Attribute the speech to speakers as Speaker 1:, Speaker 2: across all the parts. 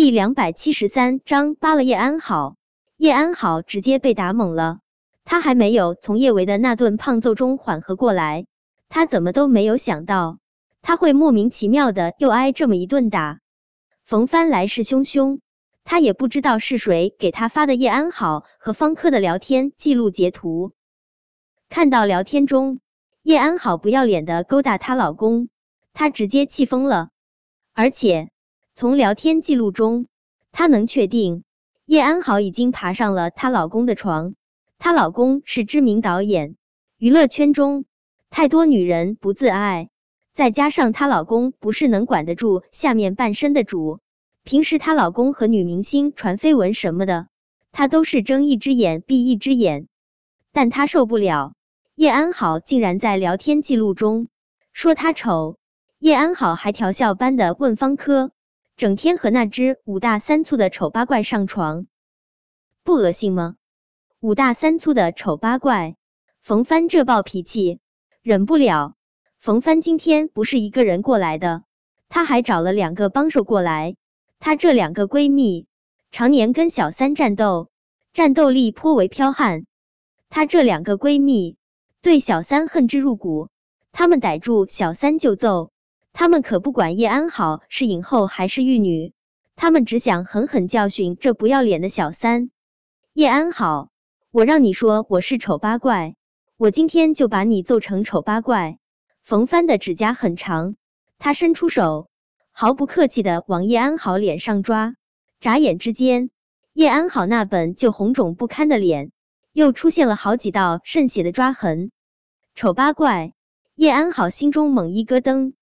Speaker 1: 第两百七十三章扒了叶安好，叶安好直接被打懵了。他还没有从叶维的那顿胖揍中缓和过来，他怎么都没有想到他会莫名其妙的又挨这么一顿打。冯帆来势汹汹，他也不知道是谁给他发的叶安好和方科的聊天记录截图。看到聊天中叶安好不要脸的勾搭她老公，他直接气疯了，而且。从聊天记录中，她能确定叶安好已经爬上了她老公的床。她老公是知名导演，娱乐圈中太多女人不自爱，再加上她老公不是能管得住下面半身的主，平时她老公和女明星传绯闻什么的，她都是睁一只眼闭一只眼。但她受不了叶安好竟然在聊天记录中说她丑，叶安好还调笑般的问方科。整天和那只五大三粗的丑八怪上床，不恶心吗？五大三粗的丑八怪，冯帆这暴脾气忍不了。冯帆今天不是一个人过来的，他还找了两个帮手过来。她这两个闺蜜常年跟小三战斗，战斗力颇为彪悍。她这两个闺蜜对小三恨之入骨，她们逮住小三就揍。他们可不管叶安好是影后还是玉女，他们只想狠狠教训这不要脸的小三。叶安好，我让你说我是丑八怪，我今天就把你揍成丑八怪。冯帆的指甲很长，他伸出手，毫不客气的往叶安好脸上抓。眨眼之间，叶安好那本就红肿不堪的脸又出现了好几道渗血的抓痕。丑八怪，叶安好心中猛一咯噔。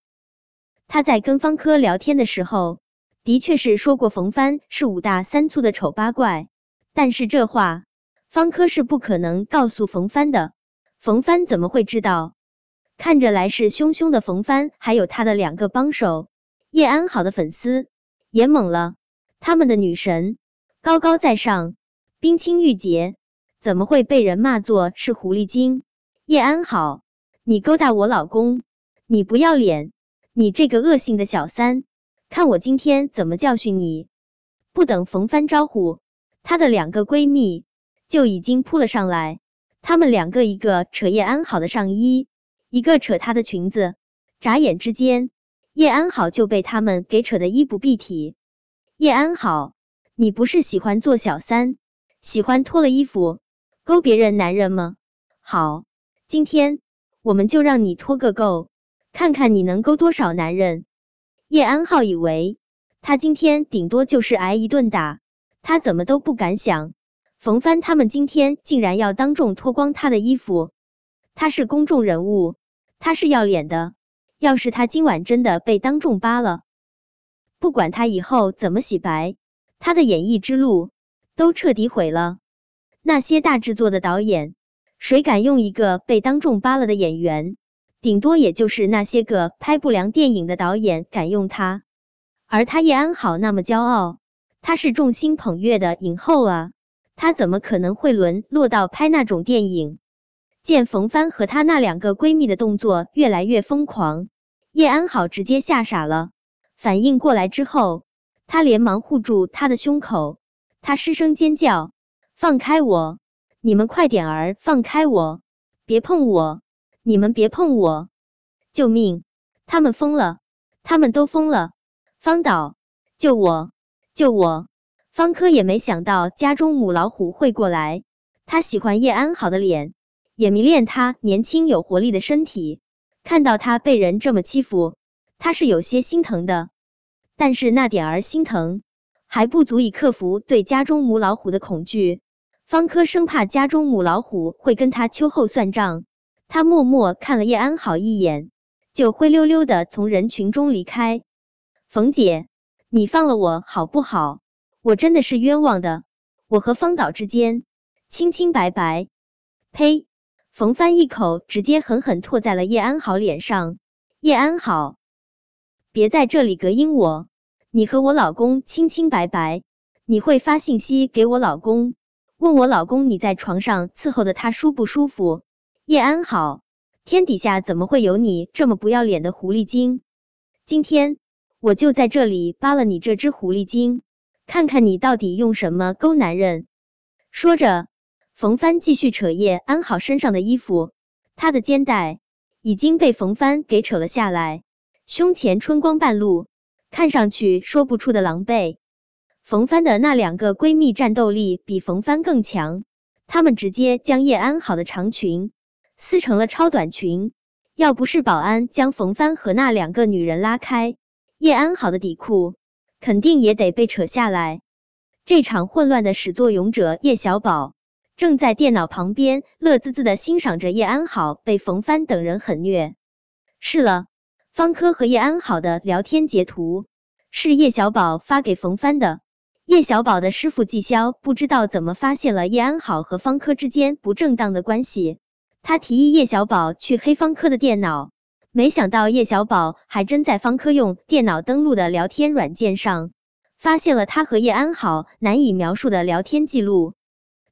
Speaker 1: 他在跟方科聊天的时候，的确是说过冯帆是五大三粗的丑八怪，但是这话方科是不可能告诉冯帆的。冯帆怎么会知道？看着来势汹汹的冯帆，还有他的两个帮手叶安好的粉丝也懵了。他们的女神高高在上，冰清玉洁，怎么会被人骂作是狐狸精？叶安好，你勾搭我老公，你不要脸！你这个恶性的小三，看我今天怎么教训你！不等冯帆招呼，她的两个闺蜜就已经扑了上来。她们两个一个扯叶安好的上衣，一个扯她的裙子。眨眼之间，叶安好就被他们给扯得衣不蔽体。叶安好，你不是喜欢做小三，喜欢脱了衣服勾别人男人吗？好，今天我们就让你脱个够！看看你能勾多少男人？叶安浩以为他今天顶多就是挨一顿打，他怎么都不敢想，冯帆他们今天竟然要当众脱光他的衣服。他是公众人物，他是要脸的。要是他今晚真的被当众扒了，不管他以后怎么洗白，他的演艺之路都彻底毁了。那些大制作的导演，谁敢用一个被当众扒了的演员？顶多也就是那些个拍不良电影的导演敢用他，而他叶安好那么骄傲，他是众星捧月的影后啊，他怎么可能会沦落到拍那种电影？见冯帆和他那两个闺蜜的动作越来越疯狂，叶安好直接吓傻了。反应过来之后，他连忙护住他的胸口，他失声尖叫：“放开我！你们快点儿放开我！别碰我！”你们别碰我！救命！他们疯了！他们都疯了！方导，救我！救我！方科也没想到家中母老虎会过来，他喜欢叶安好的脸，也迷恋他年轻有活力的身体。看到他被人这么欺负，他是有些心疼的。但是那点儿心疼还不足以克服对家中母老虎的恐惧。方科生怕家中母老虎会跟他秋后算账。他默默看了叶安好一眼，就灰溜溜的从人群中离开。冯姐，你放了我好不好？我真的是冤枉的，我和方导之间清清白白。呸！冯帆一口直接狠狠唾在了叶安好脸上。叶安好，别在这里隔音我！你和我老公清清白白，你会发信息给我老公，问我老公你在床上伺候的他舒不舒服？叶安好，天底下怎么会有你这么不要脸的狐狸精？今天我就在这里扒了你这只狐狸精，看看你到底用什么勾男人。说着，冯帆继续扯叶安好身上的衣服，他的肩带已经被冯帆给扯了下来，胸前春光半露，看上去说不出的狼狈。冯帆的那两个闺蜜战斗力比冯帆更强，她们直接将叶安好的长裙撕成了超短裙。要不是保安将冯帆和那两个女人拉开，叶安好的底裤肯定也得被扯下来。这场混乱的始作俑者叶小宝正在电脑旁边乐滋滋的欣赏着叶安好被冯帆等人狠虐。是了，方科和叶安好的聊天截图是叶小宝发给冯帆的。叶小宝的师傅季潇不知道怎么发现了叶安好和方科之间不正当的关系。他提议叶小宝去黑方科的电脑，没想到叶小宝还真在方科用电脑登录的聊天软件上发现了他和叶安好难以描述的聊天记录。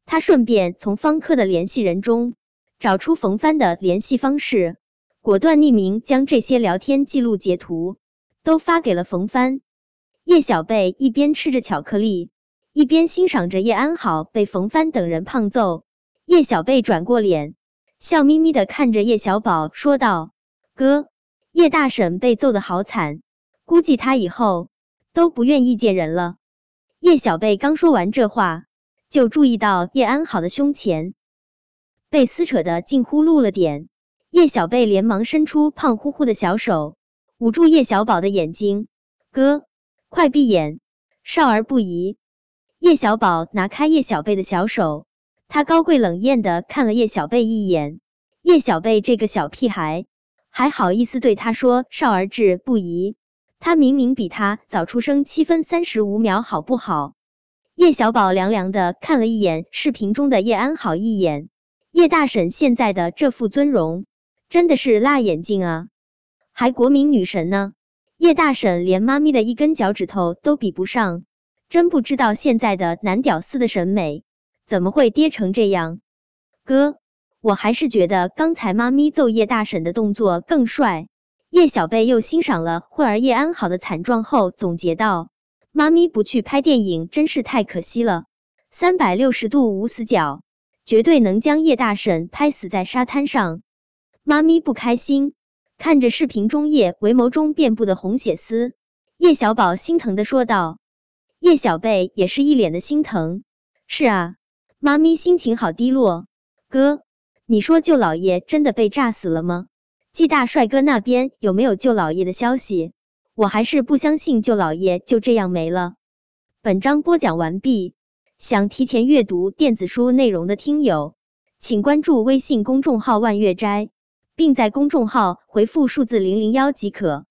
Speaker 1: 他顺便从方科的联系人中找出冯帆的联系方式，果断匿名将这些聊天记录截图都发给了冯帆。叶小贝一边吃着巧克力，一边欣赏着叶安好被冯帆等人胖揍。叶小贝转过脸。笑眯眯的看着叶小宝说道：“哥，叶大婶被揍的好惨，估计她以后都不愿意见人了。”叶小贝刚说完这话，就注意到叶安好的胸前被撕扯的近乎露了点。叶小贝连忙伸出胖乎乎的小手，捂住叶小宝的眼睛：“哥，快闭眼，少儿不宜。”叶小宝拿开叶小贝的小手。他高贵冷艳的看了叶小贝一眼，叶小贝这个小屁孩还好意思对他说少儿志不宜，他明明比他早出生七分三十五秒，好不好？叶小宝凉凉的看了一眼视频中的叶安好一眼，叶大婶现在的这副尊容真的是辣眼睛啊，还国民女神呢，叶大婶连妈咪的一根脚趾头都比不上，真不知道现在的男屌丝的审美。怎么会跌成这样？哥，我还是觉得刚才妈咪揍叶大婶的动作更帅。叶小贝又欣赏了会儿叶安好的惨状后，总结道：“妈咪不去拍电影真是太可惜了。三百六十度无死角，绝对能将叶大婶拍死在沙滩上。”妈咪不开心，看着视频中叶为眸中遍布的红血丝，叶小宝心疼的说道。叶小贝也是一脸的心疼。是啊。妈咪心情好低落，哥，你说舅老爷真的被炸死了吗？季大帅哥那边有没有舅老爷的消息？我还是不相信舅老爷就这样没了。本章播讲完毕，想提前阅读电子书内容的听友，请关注微信公众号万月斋，并在公众号回复数字零零幺即可。